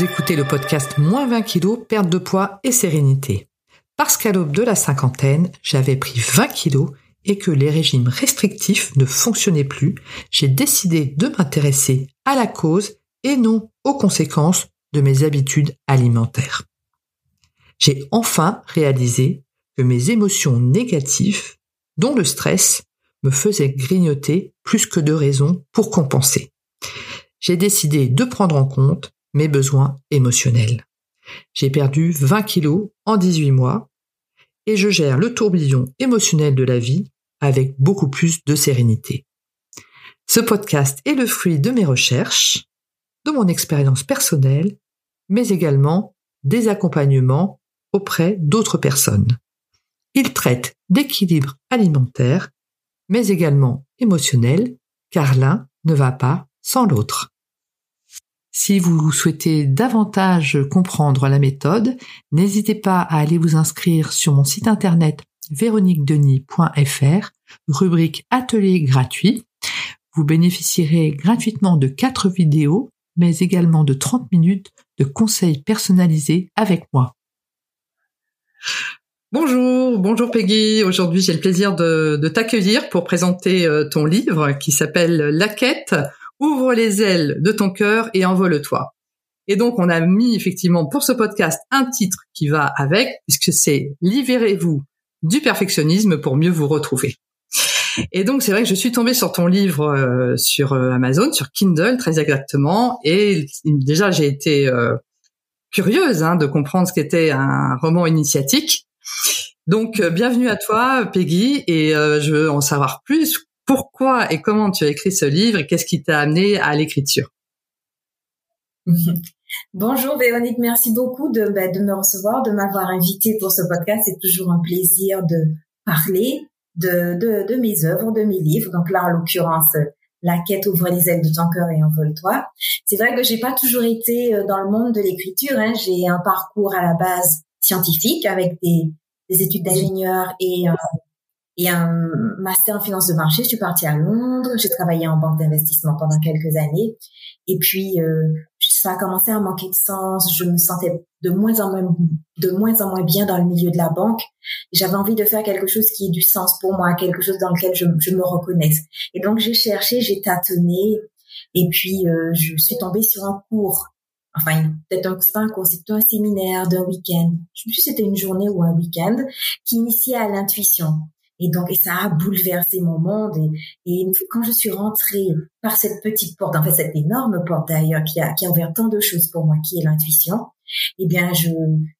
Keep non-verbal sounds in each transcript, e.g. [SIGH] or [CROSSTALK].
Écoutez le podcast Moins 20 kilos, perte de poids et sérénité. Parce qu'à l'aube de la cinquantaine, j'avais pris 20 kilos et que les régimes restrictifs ne fonctionnaient plus, j'ai décidé de m'intéresser à la cause et non aux conséquences de mes habitudes alimentaires. J'ai enfin réalisé que mes émotions négatives, dont le stress, me faisaient grignoter plus que de raisons pour compenser. J'ai décidé de prendre en compte mes besoins émotionnels. J'ai perdu 20 kilos en 18 mois et je gère le tourbillon émotionnel de la vie avec beaucoup plus de sérénité. Ce podcast est le fruit de mes recherches, de mon expérience personnelle, mais également des accompagnements auprès d'autres personnes. Il traite d'équilibre alimentaire, mais également émotionnel, car l'un ne va pas sans l'autre. Si vous souhaitez davantage comprendre la méthode, n'hésitez pas à aller vous inscrire sur mon site internet véroniquedenis.fr, rubrique atelier gratuit. Vous bénéficierez gratuitement de quatre vidéos, mais également de 30 minutes de conseils personnalisés avec moi. Bonjour, bonjour Peggy. Aujourd'hui, j'ai le plaisir de, t'accueillir pour présenter euh, ton livre qui s'appelle La quête ouvre les ailes de ton cœur et envole-toi. Et donc, on a mis effectivement pour ce podcast un titre qui va avec, puisque c'est Libérez-vous du perfectionnisme pour mieux vous retrouver. Et donc, c'est vrai que je suis tombée sur ton livre euh, sur euh, Amazon, sur Kindle très exactement, et déjà j'ai été euh, curieuse hein, de comprendre ce qu'était un roman initiatique. Donc, bienvenue à toi, Peggy, et je veux en savoir plus pourquoi et comment tu as écrit ce livre et qu'est-ce qui t'a amené à l'écriture? [LAUGHS] Bonjour Véronique, merci beaucoup de, bah, de me recevoir, de m'avoir invité pour ce podcast. C'est toujours un plaisir de parler de, de, de, mes œuvres, de mes livres. Donc là, en l'occurrence, La quête ouvre les ailes de ton cœur et envole-toi. C'est vrai que j'ai pas toujours été euh, dans le monde de l'écriture. Hein. J'ai un parcours à la base scientifique avec des, des études d'ingénieur et euh, et un master en finance de marché. Je suis partie à Londres. J'ai travaillé en banque d'investissement pendant quelques années. Et puis, euh, ça a commencé à manquer de sens. Je me sentais de moins en moins, de moins en moins bien dans le milieu de la banque. J'avais envie de faire quelque chose qui ait du sens pour moi, quelque chose dans lequel je, me reconnaisse. Et donc, j'ai cherché, j'ai tâtonné. Et puis, euh, je suis tombée sur un cours enfin peut-être c'est pas un cours, c'est plutôt un séminaire d'un week-end. Je sais plus c'était une journée ou un week-end qui initiait à l'intuition. Et donc, et ça a bouleversé mon monde. Et, quand je suis rentrée par cette petite porte, en fait, cette énorme porte d'ailleurs, qui a, qui a ouvert tant de choses pour moi, qui est l'intuition, eh bien, je,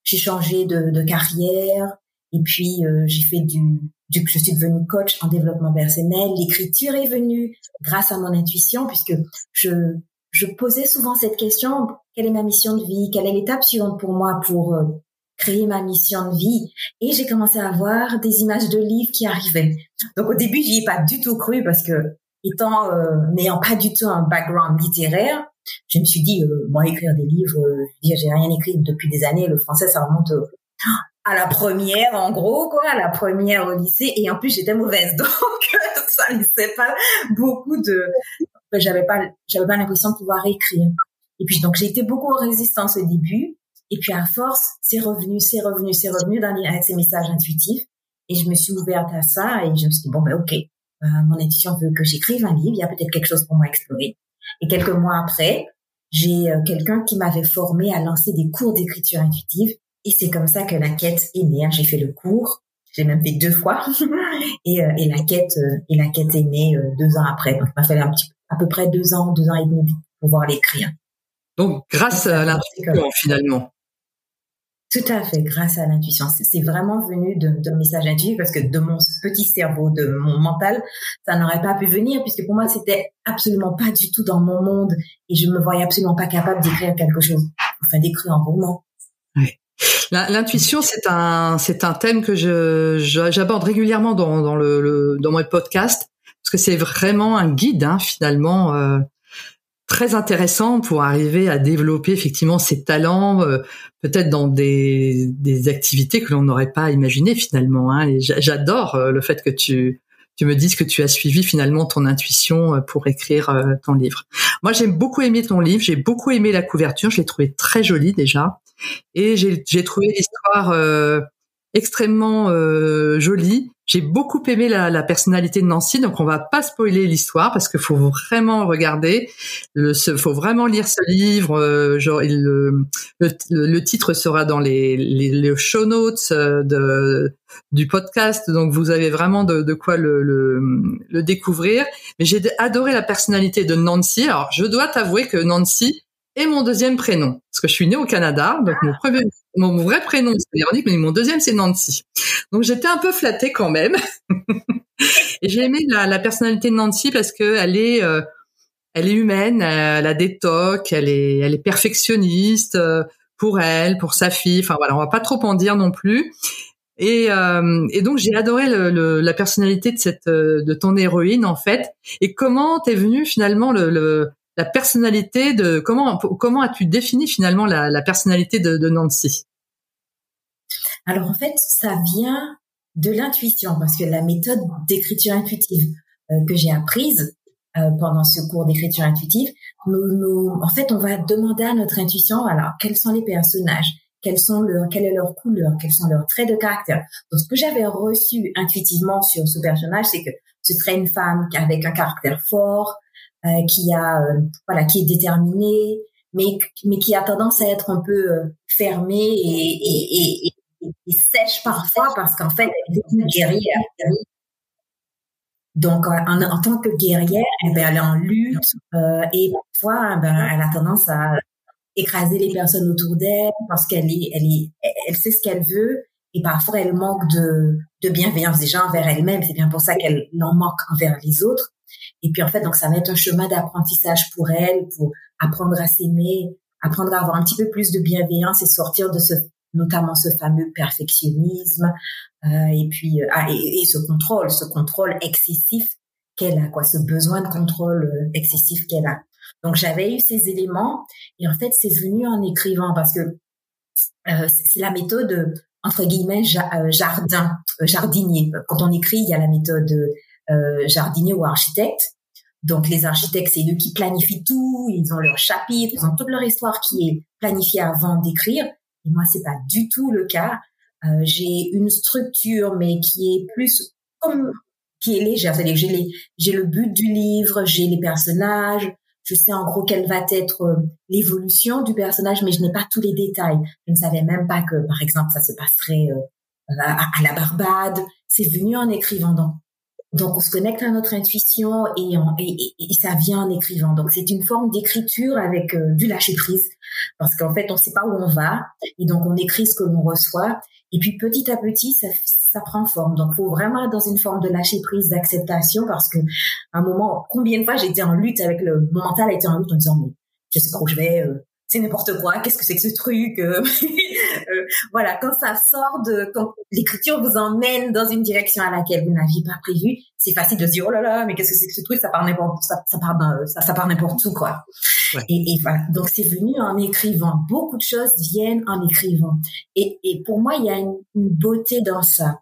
j'ai changé de, de carrière. Et puis, euh, j'ai fait du, du, je suis devenue coach en développement personnel. L'écriture est venue grâce à mon intuition, puisque je, je posais souvent cette question, quelle est ma mission de vie? Quelle est l'étape suivante pour moi pour euh, créer ma mission de vie et j'ai commencé à voir des images de livres qui arrivaient. Donc au début, j'y ai pas du tout cru parce que étant euh, n'ayant pas du tout un background littéraire, je me suis dit euh, moi écrire des livres, euh, j'ai rien écrit depuis des années, le français ça remonte [GASPS] à la première en gros quoi, à la première au lycée et en plus j'étais mauvaise [LAUGHS] donc ça laissait pas beaucoup de j'avais pas j'avais pas l'impression de pouvoir écrire. Et puis donc j'ai été beaucoup en résistance au début et puis à force, c'est revenu, c'est revenu, c'est revenu dans les, avec ces messages intuitifs. Et je me suis ouverte à ça et je me suis dit, bon, ben ok, euh, mon intuition veut que j'écrive un livre, il y a peut-être quelque chose pour moi à explorer. Et quelques mois après, j'ai euh, quelqu'un qui m'avait formé à lancer des cours d'écriture intuitive. Et c'est comme ça que la quête est née. J'ai fait le cours, j'ai même fait deux fois. [LAUGHS] et, euh, et la quête et la quête est née deux ans après. Donc, il m'a fallu un petit, à peu près deux ans, deux ans et demi pour pouvoir l'écrire. Donc, grâce à l'intuition, finalement. Tout à fait, grâce à l'intuition. C'est vraiment venu d'un message intuitif parce que de mon petit cerveau, de mon mental, ça n'aurait pas pu venir puisque pour moi, c'était absolument pas du tout dans mon monde et je me voyais absolument pas capable d'écrire quelque chose, enfin d'écrire un roman. Oui. L'intuition, c'est un, c'est un thème que je, j'aborde régulièrement dans, dans le, le, dans mon podcast parce que c'est vraiment un guide hein, finalement. Euh, très intéressant pour arriver à développer effectivement ses talents, euh, peut-être dans des, des activités que l'on n'aurait pas imaginées finalement. Hein. J'adore euh, le fait que tu tu me dises que tu as suivi finalement ton intuition pour écrire ton livre. Moi, j'ai beaucoup aimé ton livre, j'ai beaucoup aimé la couverture, je l'ai trouvé très jolie déjà, et j'ai trouvé l'histoire extrêmement euh, jolie. J'ai beaucoup aimé la, la, personnalité de Nancy, donc on va pas spoiler l'histoire parce qu'il faut vraiment regarder, le, faut vraiment lire ce livre. Euh, genre, le, le, titre sera dans les, les, les show notes euh, de, du podcast, donc vous avez vraiment de, de quoi le, le découvrir. Mais j'ai adoré la personnalité de Nancy. Alors, je dois t'avouer que Nancy, et mon deuxième prénom. Parce que je suis née au Canada, donc mon, premier, mon vrai prénom c'est Véronique, mais mon deuxième c'est Nancy. Donc j'étais un peu flattée quand même. [LAUGHS] et j'ai aimé la, la, personnalité de Nancy parce que elle est, euh, elle est humaine, elle a des tocs, elle est, elle est perfectionniste euh, pour elle, pour sa fille. Enfin voilà, on va pas trop en dire non plus. Et, euh, et donc j'ai adoré le, le, la personnalité de cette de ton héroïne en fait. Et comment t'es venu finalement le, le la personnalité de comment comment as-tu défini finalement la, personnalité de, Nancy? Alors en fait, ça vient de l'intuition parce que la méthode d'écriture intuitive euh, que j'ai apprise euh, pendant ce cours d'écriture intuitive, nous, nous, en fait, on va demander à notre intuition alors quels sont les personnages, quels sont leurs, quelle est leur couleur, quels sont leurs traits de caractère. Donc ce que j'avais reçu intuitivement sur ce personnage, c'est que ce serait une femme avec un caractère fort, euh, qui a euh, voilà qui est déterminé, mais mais qui a tendance à être un peu euh, fermé et, et, et, et, sèche parfois parce qu'en fait elle est une guerrière. Donc en, en, tant que guerrière, eh ben, elle est en lutte euh, et parfois eh ben, elle a tendance à écraser les personnes autour d'elle parce qu'elle est, elle est, elle sait ce qu'elle veut et parfois elle manque de, de bienveillance déjà envers elle-même. C'est bien pour ça qu'elle en manque envers les autres. Et puis en fait, donc ça va être un chemin d'apprentissage pour elle, pour apprendre à s'aimer, apprendre à avoir un petit peu plus de bienveillance et sortir de ce, notamment ce fameux perfectionnisme euh, et puis euh, ah, et, ce contrôle, ce contrôle excessif qu'elle a, quoi, ce besoin de contrôle euh, excessif qu'elle a. Donc j'avais eu ces éléments et en fait c'est venu en écrivant parce que euh, c'est la méthode entre guillemets jardin, jardinier. Quand on écrit, il y a la méthode euh, jardinier ou architecte. Donc les architectes, c'est eux qui planifient tout, ils ont leur chapitre, ils ont toute leur histoire qui est planifiée avant d'écrire. Et moi, c'est pas du tout le cas. Euh, j'ai une structure, mais qui est plus comme qui est légère. C'est-à-dire j'ai les, j'ai le but du livre, j'ai les personnages, je sais en gros quelle va être euh, l'évolution du personnage, mais je n'ai pas tous les détails. Je ne savais même pas que, par exemple, ça se passerait euh, à, à, la Barbade. C'est venu en écrivant. Donc, donc, on se connecte à notre intuition et, et, ça vient en écrivant. Donc, c'est une forme d'écriture avec euh, du lâcher prise, parce qu'en fait, on ne sait pas où on va, et donc on écrit ce que l'on reçoit. Et puis, petit à petit, ça, ça prend forme. Donc, faut vraiment être dans une forme de lâcher prise, d'acceptation, parce que à un moment, combien de fois j'étais en lutte avec le mon mental été en lutte en disant mais je sais pas où je vais, euh, c'est n'importe quoi, qu'est-ce que c'est que ce truc euh, Voilà, quand ça sort de, quand l'écriture vous emmène dans une direction à laquelle vous n'aviez pas prévu, c'est facile de se dire oh là là, mais qu'est-ce que c'est que ce truc? Ça part n'importe, ça, ça part, ça, ça part n'importe où quoi. Et, et, voilà, donc c'est venu en écrivant. Beaucoup de choses viennent en écrivant. Et, et pour moi, il y a une, une beauté dans ça.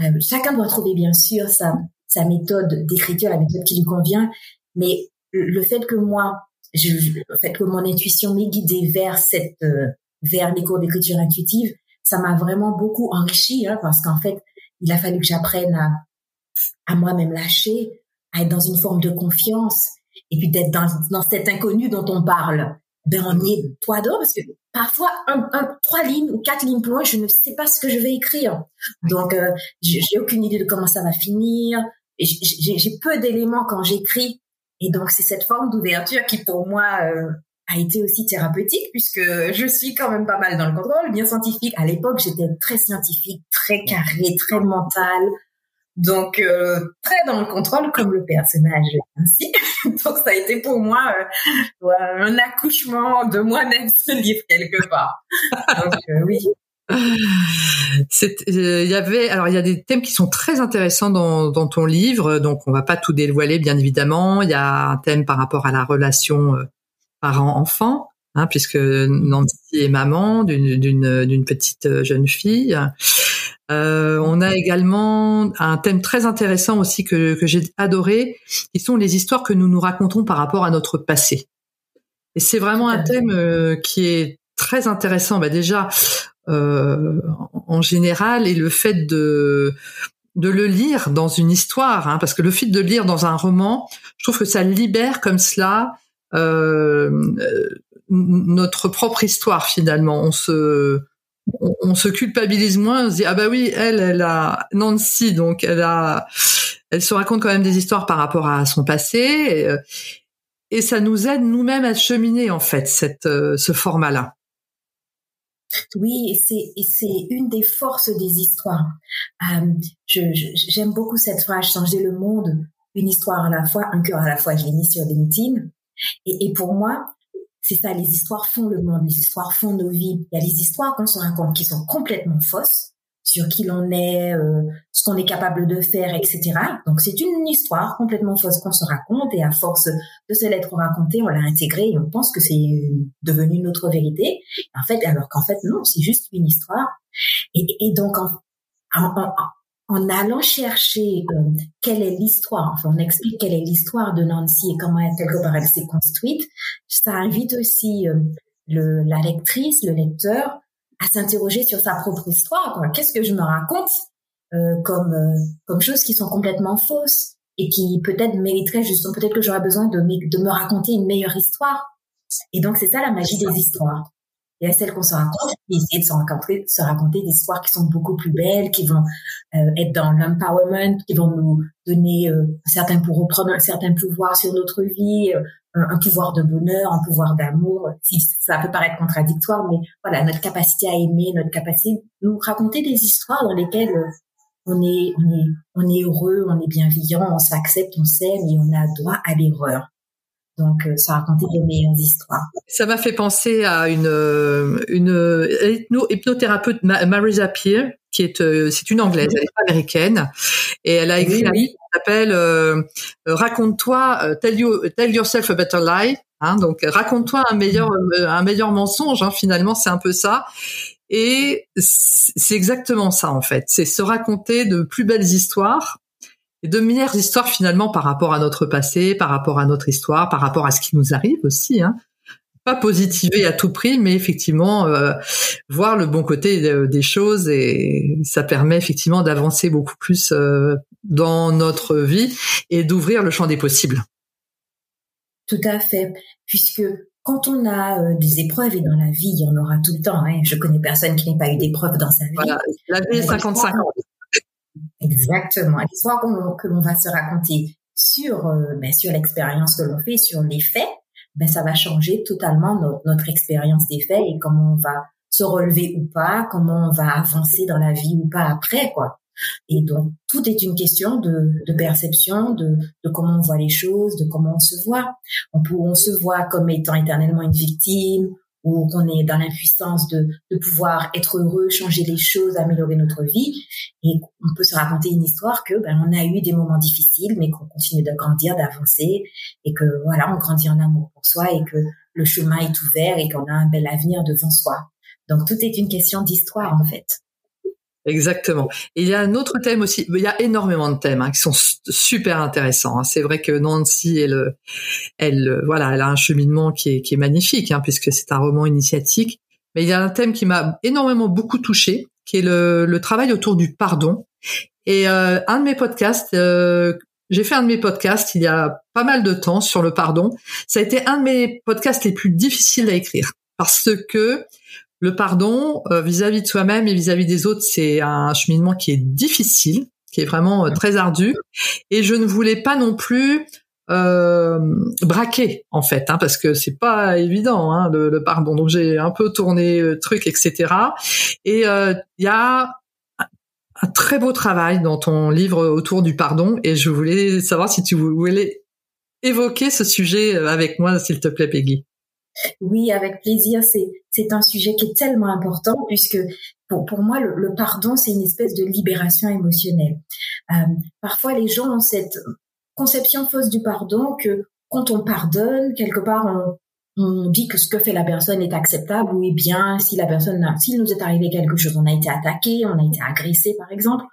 Euh, chacun doit trouver bien sûr sa, sa méthode d'écriture, la méthode qui lui convient, mais le fait que moi je, en fait, que mon intuition m'ait guidée vers cette, euh, vers les cours d'écriture intuitive, ça m'a vraiment beaucoup enrichi, hein, parce qu'en fait, il a fallu que j'apprenne à, à moi-même lâcher, à être dans une forme de confiance, et puis d'être dans, dans cet inconnu dont on parle. Ben, on y est toi d'or, parce que parfois, un, un, trois lignes ou quatre lignes plus loin, je ne sais pas ce que je vais écrire. Donc, euh, j'ai aucune idée de comment ça va finir. J'ai peu d'éléments quand j'écris et donc, c'est cette forme d'ouverture qui, pour moi, euh, a été aussi thérapeutique puisque je suis quand même pas mal dans le contrôle, bien scientifique. À l'époque, j'étais très scientifique, très carré, très mental. Donc, euh, très dans le contrôle comme le personnage [LAUGHS] donc, ça a été pour moi euh, un accouchement de moi-même, [LAUGHS] ce livre, quelque part. Donc, oui, il euh, y avait, alors il y a des thèmes qui sont très intéressants dans, dans ton livre, donc on va pas tout dévoiler bien évidemment. Il y a un thème par rapport à la relation euh, parent-enfant, hein, puisque Nancy est maman d'une petite euh, jeune fille. on a également un thème très intéressant aussi que, que j'ai adoré, qui sont les histoires que nous nous racontons par rapport à notre passé. Et c'est vraiment un thème qui est très intéressant. Bah déjà, euh, en général, et le fait de de le lire dans une histoire, hein, parce que le fait de lire dans un roman, je trouve que ça libère comme cela euh, notre propre histoire finalement. On se on, se culpabilise moins, on se dit ah bah oui elle elle a Nancy donc elle a elle se raconte quand même des histoires par rapport à son passé et, euh, ça nous aide nous-mêmes à cheminer en fait cette euh, ce format là. Oui, et c'est une des forces des histoires. Euh, j'aime beaucoup cette phrase changer le monde, une histoire à la fois, un cœur à la fois. Je l'ai mis sur LinkedIn. Et, et pour moi, c'est ça. Les histoires font le monde, les histoires font nos vies. Il y a les histoires qu'on se raconte qui sont complètement fausses sur qui l'on est, euh, ce qu'on est capable de faire, etc. Donc c'est une histoire complètement fausse qu'on se raconte et à force de se l'être racontée, on l'a intégrée et on pense que c'est devenu notre vérité. En fait, alors qu'en fait non, c'est juste une histoire. Et, et donc en, en, en, allant chercher euh, quelle est l'histoire, enfin on explique quelle est l'histoire de Nancy et comment elle, quelque part elle s'est construite, ça invite aussi euh, le, la lectrice, le lecteur à s'interroger sur sa propre histoire. Qu'est-ce que je me raconte euh, comme euh, comme choses qui sont complètement fausses et qui peut-être mériteraient justement peut-être que j'aurais besoin de, de me raconter une meilleure histoire. Et donc c'est ça la magie des histoires. Il y a celles qu'on se raconte, et essayer de se raconter, se raconter des histoires qui sont beaucoup plus belles, qui vont euh, être dans l'empowerment, qui vont nous donner euh, certains pour reprendre un certain pouvoir sur notre vie, euh, un pouvoir de bonheur, un pouvoir d'amour. Si ça peut paraître contradictoire, mais voilà, notre capacité à aimer, notre capacité nous raconter des histoires dans lesquelles euh, on est, on est, on est heureux, on est bienveillant, on s'accepte, on s'aime et on a droit à l'erreur. Donc, euh, ça racontait de meilleures histoires. Ça m'a fait penser à une, euh, une hypnothérapeute, Marisa Peer, qui est, euh, c'est une anglaise, elle est américaine, et elle a écrit un livre qui s'appelle Raconte-toi, tell, you, tell yourself a better lie. Hein, donc, raconte-toi un meilleur, un meilleur mensonge. Hein, finalement, c'est un peu ça. Et c'est exactement ça en fait. C'est se raconter de plus belles histoires et de meilleures histoires finalement par rapport à notre passé, par rapport à notre histoire, par rapport à ce qui nous arrive aussi. Hein. Pas positiver à tout prix, mais effectivement euh, voir le bon côté des choses et ça permet effectivement d'avancer beaucoup plus euh, dans notre vie et d'ouvrir le champ des possibles. Tout à fait, puisque quand on a euh, des épreuves et dans la vie, il y en aura tout le temps. Hein. Je connais personne qui n'ait pas eu d'épreuves dans sa vie. Voilà, la vie est 55 ans. Exactement. L'histoire que l'on va se raconter sur euh, ben, sur l'expérience que l'on fait, sur les faits, ben ça va changer totalement notre, expérience des faits et comment on va se relever ou pas, comment on va avancer dans la vie ou pas après quoi. Et donc tout est une question de, de perception, de, de comment on voit les choses, de comment on se voit. On, peut, on se voit comme étant éternellement une victime, ou qu'on est dans l'impuissance de, de pouvoir être heureux, changer les choses, améliorer notre vie. Et on peut se raconter une histoire que ben, on a eu des moments difficiles, mais qu'on continue de grandir, d'avancer, et que voilà, on grandit en amour pour soi et que le chemin est ouvert et qu'on a un bel avenir devant soi. Donc tout est une question d'histoire en fait. Exactement. il y a un autre thème aussi. Il y a énormément de thèmes hein, qui sont super intéressants. Hein. C'est vrai que Nancy, elle, elle, voilà, elle a un cheminement qui est, qui est magnifique, hein, puisque c'est un roman initiatique. Mais il y a un thème qui m'a énormément beaucoup touché, qui est le, le travail autour du pardon. Et euh, un de mes podcasts, euh, j'ai fait un de mes podcasts il y a pas mal de temps sur le pardon. Ça a été un de mes podcasts les plus difficiles à écrire parce que le pardon euh, vis-à-vis de soi-même et vis-à-vis des autres, c'est un cheminement qui est difficile, qui est vraiment euh, très ardu. Et je ne voulais pas non plus euh, braquer en fait, hein, parce que c'est pas évident hein, le, pardon. Donc j'ai un peu tourné le truc, etc. Et il y a un très beau travail dans ton livre autour du pardon, et je voulais savoir si tu voulais évoquer ce sujet avec moi, s'il te plaît, Peggy. Oui, avec plaisir. C'est un sujet qui est tellement important puisque pour pour moi le, pardon c'est une espèce de libération émotionnelle. Euh, parfois les gens ont cette conception fausse du pardon que quand on pardonne quelque part on on dit que ce que fait la personne est acceptable ou bien si la personne, s'il nous est arrivé quelque chose, on a été attaqué, on a été agressé par exemple,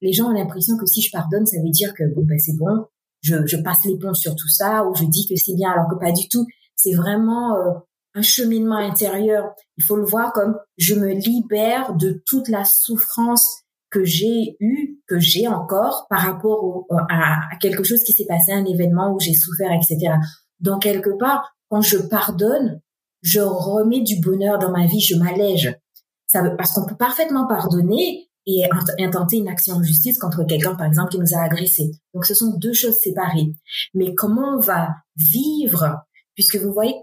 les gens ont l'impression que si je pardonne, ça veut dire que bon ben c'est bon, je, je passe l'éponge sur tout ça ou je dis que c'est bien alors que pas du tout. C'est vraiment euh, un cheminement intérieur. Il faut le voir comme je me libère de toute la souffrance que j'ai eue, que j'ai encore par rapport à, à, quelque chose qui s'est passé, un événement où j'ai souffert, etc. Donc quelque part, quand je pardonne, je remets du bonheur dans ma vie, je m'allège. Ça veut, parce qu'on peut parfaitement pardonner et intenter une action en justice contre quelqu'un, par exemple, qui nous a agressés. Donc, ce sont deux choses séparées. Mais comment on va vivre, puisque vous voyez,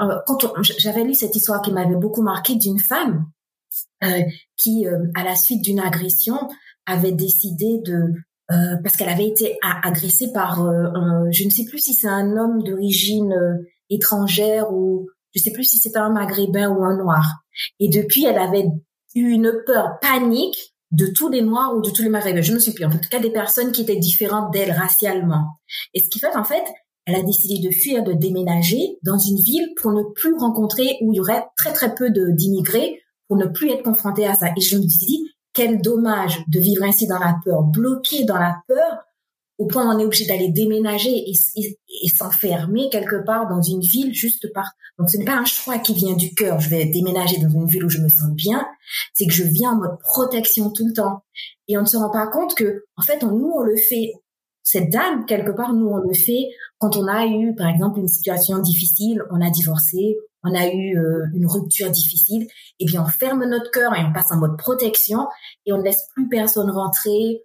euh, quand j'avais lu cette histoire qui m'avait beaucoup marqué d'une femme euh, qui, euh, à la suite d'une agression, avait décidé de euh, parce qu'elle avait été agressée par, un, je ne sais plus si c'est un homme d'origine étrangère ou je sais plus si c'était un maghrébin ou un noir. Et depuis, elle avait eu une peur panique de tous les noirs ou de tous les maghrébins. Je ne suis plus. En tout cas, des personnes qui étaient différentes d'elle racialement. Et ce qui fait, en fait, elle a décidé de fuir, de déménager dans une ville pour ne plus rencontrer où il y aurait très très peu d'immigrés, pour ne plus être confrontée à ça. Et je me dis, quel dommage de vivre ainsi dans la peur, bloqué dans la peur, au point où on est obligé d'aller déménager et, s'enfermer quelque part dans une ville juste par. Donc ce n'est pas un choix qui vient du cœur. Je vais déménager dans une ville où je me sens bien. C'est que je viens en mode protection tout le temps. Et on ne se rend pas compte que, en fait, nous on le fait. Cette dame quelque part, nous on le fait quand on a eu, par exemple, une situation difficile, on a divorcé, on a eu euh, une rupture difficile. Eh bien, on ferme notre cœur et on passe en mode protection et on ne laisse plus personne rentrer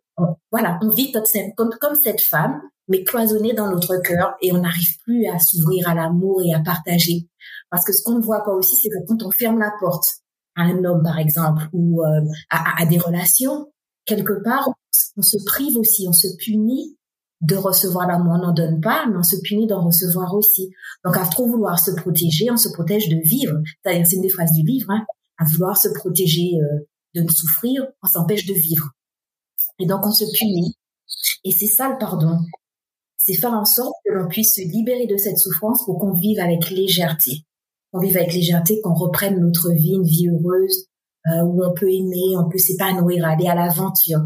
voilà, on vit comme, comme cette femme, mais cloisonnée dans notre cœur et on n'arrive plus à s'ouvrir à l'amour et à partager. Parce que ce qu'on ne voit pas aussi, c'est que quand on ferme la porte à un homme, par exemple, ou euh, à, des relations, quelque part, on se prive aussi, on se punit de recevoir l'amour. On n'en donne pas, mais on se punit d'en recevoir aussi. Donc, à trop vouloir se protéger, on se protège de vivre. C'est-à-dire, c'est une des phrases du livre, hein, à vouloir se protéger euh, de ne souffrir, on s'empêche de vivre. Et donc on se punit. Et c'est ça le pardon. C'est faire en sorte que l'on puisse se libérer de cette souffrance pour qu'on vive avec légèreté. Qu'on vive avec légèreté, qu'on reprenne notre vie, une vie heureuse, euh, où on peut aimer, on peut s'épanouir, aller à l'aventure,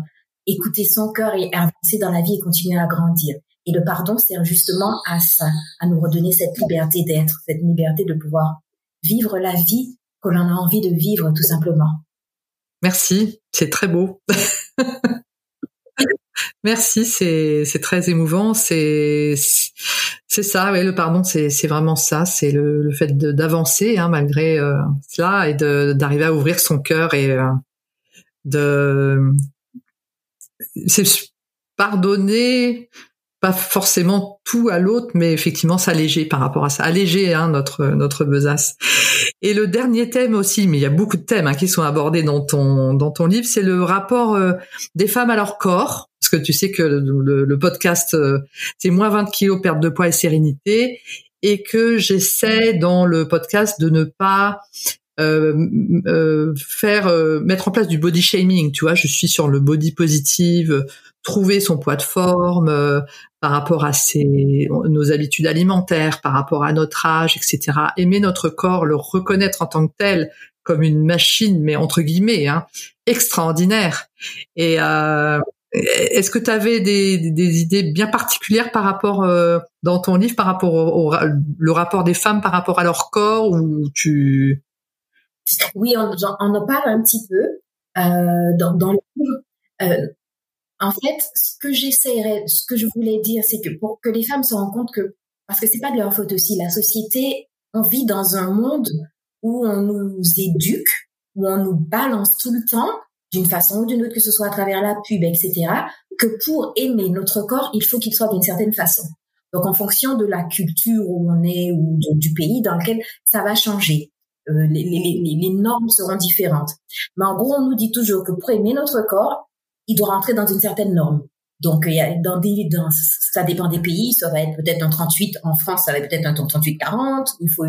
écouter son cœur et avancer dans la vie et continuer à grandir. Et le pardon sert justement à ça, à nous redonner cette liberté d'être, cette liberté de pouvoir vivre la vie que l'on a envie de vivre tout simplement. Merci, c'est très beau. [LAUGHS] Merci, c'est très émouvant. C'est ça, oui, le pardon, c'est vraiment ça. C'est le, fait d'avancer hein, malgré euh, cela et d'arriver à ouvrir son cœur et euh, de c'est pardonner pas forcément tout à l'autre, mais effectivement s'alléger par rapport à ça, alléger hein, notre notre besace. Et le dernier thème aussi, mais il y a beaucoup de thèmes hein, qui sont abordés dans ton dans ton livre, c'est le rapport euh, des femmes à leur corps, parce que tu sais que le, le, podcast euh, c'est moins 20 kilos, perte de poids et sérénité, et que j'essaie dans le podcast de ne pas faire mettre en place du body shaming tu vois je suis sur le body positive trouver son poids de forme euh, par rapport à ses, nos habitudes alimentaires, par rapport à notre âge, etc. Aimer notre corps, le reconnaître en tant que tel comme une machine, mais entre guillemets, hein, extraordinaire. Et euh, est-ce que tu avais des, des, idées bien particulières par rapport euh, dans ton livre, par rapport au, le rapport des femmes par rapport à leur corps, ou tu Oui, on, on en parle un petit peu euh, dans, dans le livre. Euh, en fait, ce que j'essaierais, ce que je voulais dire, c'est que pour que les femmes se rendent compte que, parce que c'est pas de leur faute aussi, la société, on vit dans un monde où on nous éduque, où on nous balance tout le temps, d'une façon ou d'une autre, que ce soit à travers la pub, etc., que pour aimer notre corps, il faut qu'il soit d'une certaine façon. Donc, en fonction de la culture où on est ou du pays dans lequel ça va changer. Euh, les, les, les, normes seront différentes. Mais en gros, on nous dit toujours que pour aimer notre corps, il doit rentrer dans une certaine norme. Donc, il y a dans des, dans, ça dépend des pays. Ça va être peut-être un 38. En France, ça va être peut-être un 38-40. Il faut,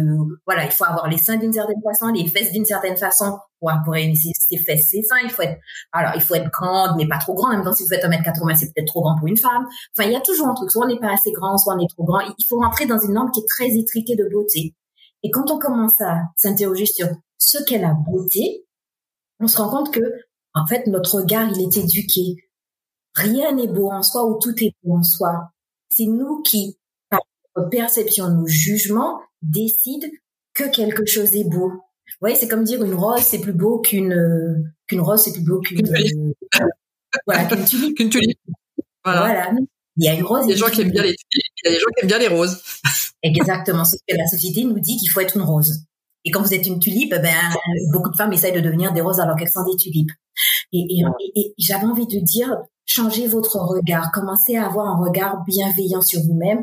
voilà, il faut avoir les seins d'une certaine façon, les fesses d'une certaine façon. Pour, pour ses fesses, ses seins, il faut être, alors, il faut être grande, mais pas trop grande. En même temps, si vous faites 1m80, c'est peut-être trop grand pour une femme. Enfin, il y a toujours un truc. Soit on n'est pas assez grand, soit on est trop grand. Il faut rentrer dans une norme qui est très étriquée de beauté. Et quand on commence à s'interroger sur ce qu'est la beauté, on se rend compte que, en fait, notre regard, il est éduqué. Rien n'est beau en soi ou tout est beau en soi. C'est nous qui, par notre perception, nos jugements, décident que quelque chose est beau. Vous voyez, c'est comme dire une rose, c'est plus beau qu'une qu'une rose, c'est plus beau qu'une voilà qu'une tulipe. [LAUGHS] Qu'une tulipe. Voilà. Il y a une rose. Il y a des gens qui aiment bien les il y a des gens qui aiment bien les roses. [LAUGHS] Exactement. Ce que la société nous dit qu'il faut être une rose. Et quand vous êtes une tulipe, ben beaucoup de femmes essayent de devenir des roses alors qu'elles sont des tulipes. Et, et, et j'avais envie de dire, changez votre regard, commencez à avoir un regard bienveillant sur vous-même,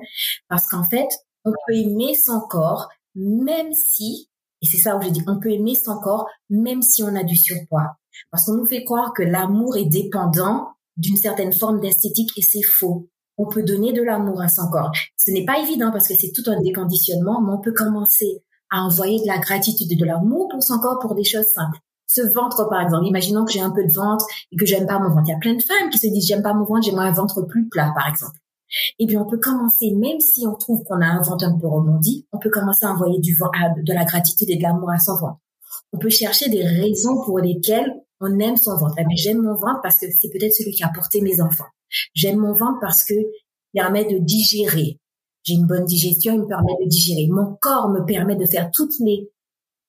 parce qu'en fait, on peut aimer son corps, même si, et c'est ça où je dis, on peut aimer son corps, même si on a du surpoids. Parce qu'on nous fait croire que l'amour est dépendant d'une certaine forme d'esthétique et c'est faux. On peut donner de l'amour à son corps. Ce n'est pas évident parce que c'est tout un déconditionnement, mais on peut commencer à envoyer de la gratitude et de l'amour pour son corps pour des choses simples. Ce ventre, par exemple, imaginons que j'ai un peu de ventre et que j'aime pas mon ventre. Il y a plein de femmes qui se disent j'aime pas mon ventre, j'aimerais un ventre plus plat, par exemple. Eh bien, on peut commencer, même si on trouve qu'on a un ventre un peu rebondi, on peut commencer à envoyer du de la gratitude et de l'amour à son ventre. On peut chercher des raisons pour lesquelles on aime son ventre. Mais j'aime mon ventre parce que c'est peut-être celui qui a porté mes enfants. J'aime mon ventre parce que il permet de digérer. J'ai une bonne digestion, il me permet de digérer. Mon corps me permet de faire toutes les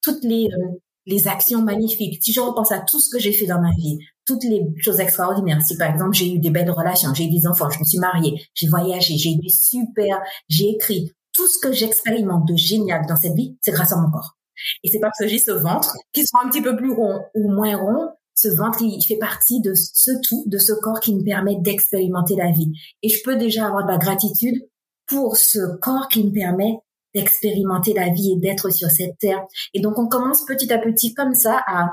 toutes les euh, les actions magnifiques. Si je repense à tout ce que j'ai fait dans ma vie, toutes les choses extraordinaires. Si par exemple j'ai eu des belles relations, j'ai eu des enfants, je me suis mariée, j'ai voyagé, j'ai eu super, j'ai écrit, tout ce que j'expérimente de génial dans cette vie, c'est grâce à mon corps. Et c'est parce que j'ai ce ventre qui soit un petit peu plus rond ou moins rond. Ce ventre, il fait partie de ce tout, de ce corps qui me permet d'expérimenter la vie. Et je peux déjà avoir de la gratitude pour ce corps qui me permet d'expérimenter la vie et d'être sur cette terre. Et donc, on commence petit à petit comme ça à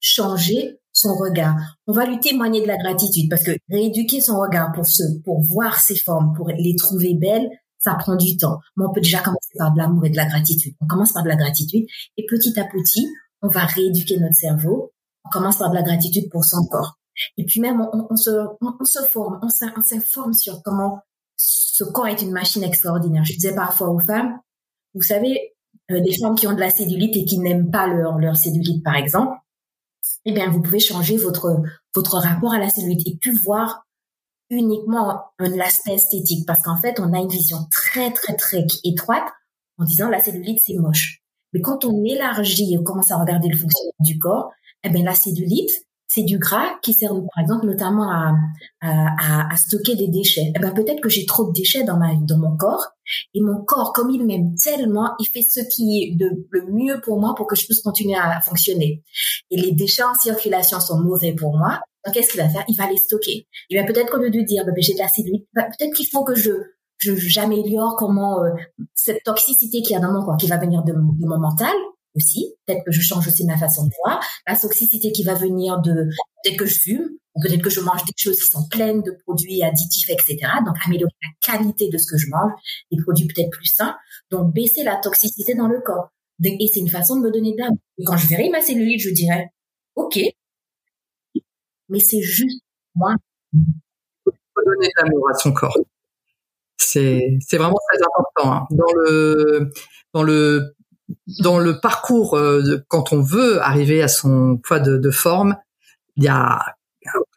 changer son regard. On va lui témoigner de la gratitude parce que rééduquer son regard pour se, pour voir ses formes, pour les trouver belles, ça prend du temps. Mais on peut déjà commencer par de l'amour et de la gratitude. On commence par de la gratitude et petit à petit, on va rééduquer notre cerveau. On commence par de la gratitude pour son corps. Et puis même, on, se, on, se forme, on s'informe sur comment ce corps est une machine extraordinaire. Je disais parfois aux femmes, vous savez, euh, des femmes qui ont de la cellulite et qui n'aiment pas leur, leur cellulite, par exemple, eh bien, vous pouvez changer votre, votre rapport à la cellulite et plus voir uniquement l'aspect esthétique parce qu'en fait, on a une vision très, très, très étroite en disant la cellulite, c'est moche. Mais quand on élargit et commence à regarder le fonctionnement du corps, eh bien, la cellulite, c'est du gras qui sert, par exemple, notamment à, à, à stocker des déchets. Eh ben, peut-être que j'ai trop de déchets dans ma, dans mon corps. Et mon corps, comme il m'aime tellement, il fait ce qui est de, le mieux pour moi pour que je puisse continuer à fonctionner. Et les déchets en circulation sont mauvais pour moi. Donc, qu'est-ce qu'il va faire? Il va les stocker. Et bien, peut-être qu'au lieu de dire, ben, j'ai de l'acide, ben, peut-être qu'il faut que je, j'améliore comment, euh, cette toxicité qu'il y a dans mon corps, qui va venir de, de mon mental, aussi. Peut-être que je change aussi ma façon de voir. La toxicité qui va venir de peut-être que je fume, ou peut-être que je mange des choses qui sont pleines de produits additifs, etc. Donc améliorer la qualité de ce que je mange, des produits peut-être plus sains. Donc baisser la toxicité dans le corps. Et c'est une façon de me donner d'amour. Quand je verrai ma cellulite, je dirais, ok, mais c'est juste moi. Il donner de l'amour à son corps. C'est vraiment très important. Hein. Dans le, dans le dans le parcours, euh, quand on veut arriver à son poids de, forme, il y a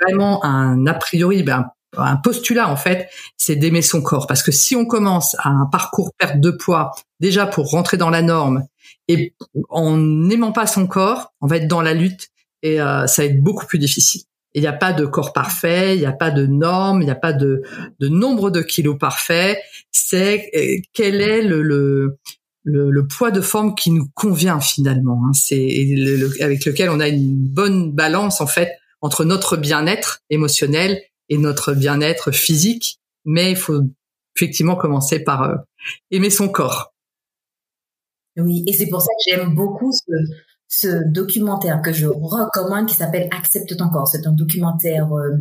vraiment un a priori, ben, un postulat en fait, c'est d'aimer son corps. Parce que si on commence à un parcours perte de poids, déjà pour rentrer dans la norme, et en n'aimant pas son corps, on va être dans la lutte et euh, ça va être beaucoup plus difficile. Il n'y a pas de corps parfait, il n'y a pas de normes, il n'y a pas de, de nombre de kilos parfait. C'est euh, quel est le, le, poids de forme qui nous convient finalement. Hein. C'est avec lequel on a une bonne balance en fait entre notre bien-être émotionnel et notre bien-être physique. Mais il faut effectivement commencer par euh, aimer son corps. Oui, et c'est pour ça que j'aime beaucoup ce, ce, documentaire que je recommande qui s'appelle Accepte ton corps. C'est un documentaire euh,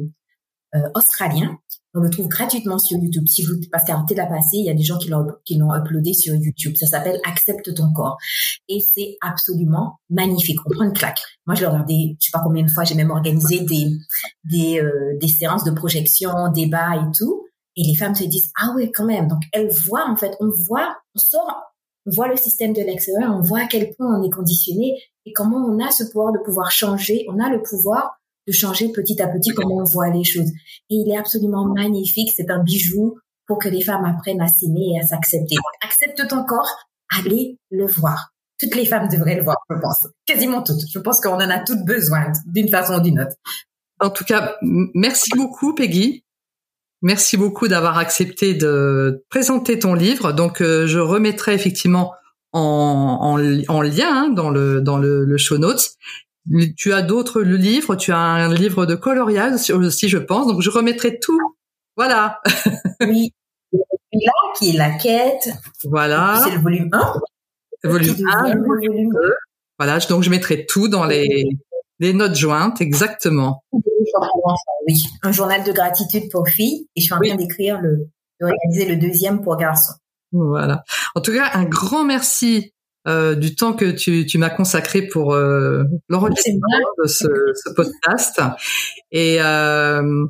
euh, australien on le trouve gratuitement sur YouTube. Si vous, parce qu'à la passé, il y a des gens qui l'ont, qui l'ont uploadé sur YouTube. Ça s'appelle Accepte ton corps. Et c'est absolument magnifique. On prend une claque. Moi, je l'ai regardé, je sais pas combien de fois, j'ai même organisé des, des, euh, des séances de projection, débats et tout. Et les femmes se disent, ah ouais, quand même. Donc, elles voient, en fait, on voit, on sort voit le système de l'extérieur, on voit à quel point on est conditionné et comment on a ce pouvoir de pouvoir changer. On a le pouvoir de changer petit à petit comment on voit les choses. Et il est absolument magnifique. C'est un bijou pour que les femmes apprennent à s'aimer et à s'accepter. Accepte ton corps, allez le voir. Toutes les femmes devraient le voir, je pense. Quasiment toutes. Je pense qu'on en a toutes besoin d'une façon ou d'une autre. En tout cas, merci beaucoup, Peggy. Merci beaucoup d'avoir accepté de présenter ton livre. Donc, euh, je remettrai effectivement en, en, lien hein, dans le dans le, le, show notes. Tu as d'autres livres. Tu as un livre de coloriage aussi, je pense. Donc, je remettrai tout. Voilà. [LAUGHS] oui. Là, qui est la quête. Voilà. C'est le volume 1. volume 1, le volume 2. Voilà. Donc, je mettrai tout dans les notes jointes, exactement. Oui, un journal de gratitude pour filles et je suis en train d'écrire le, de réaliser le deuxième pour garçons. Voilà. En tout cas, un grand merci euh, du temps que tu, tu m'as consacré pour euh, l'enregistrement de ce, ce, podcast. Et euh,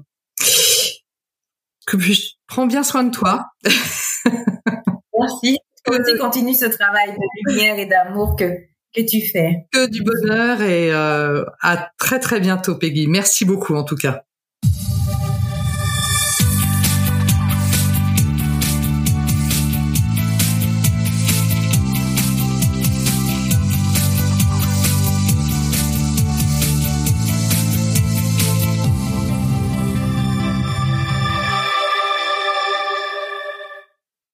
que je prends bien soin de toi. Merci. [LAUGHS] Toi aussi, continue ce travail de lumière et d'amour que que tu fais. Que du bonheur et euh, à très très bientôt Peggy. Merci beaucoup en tout cas.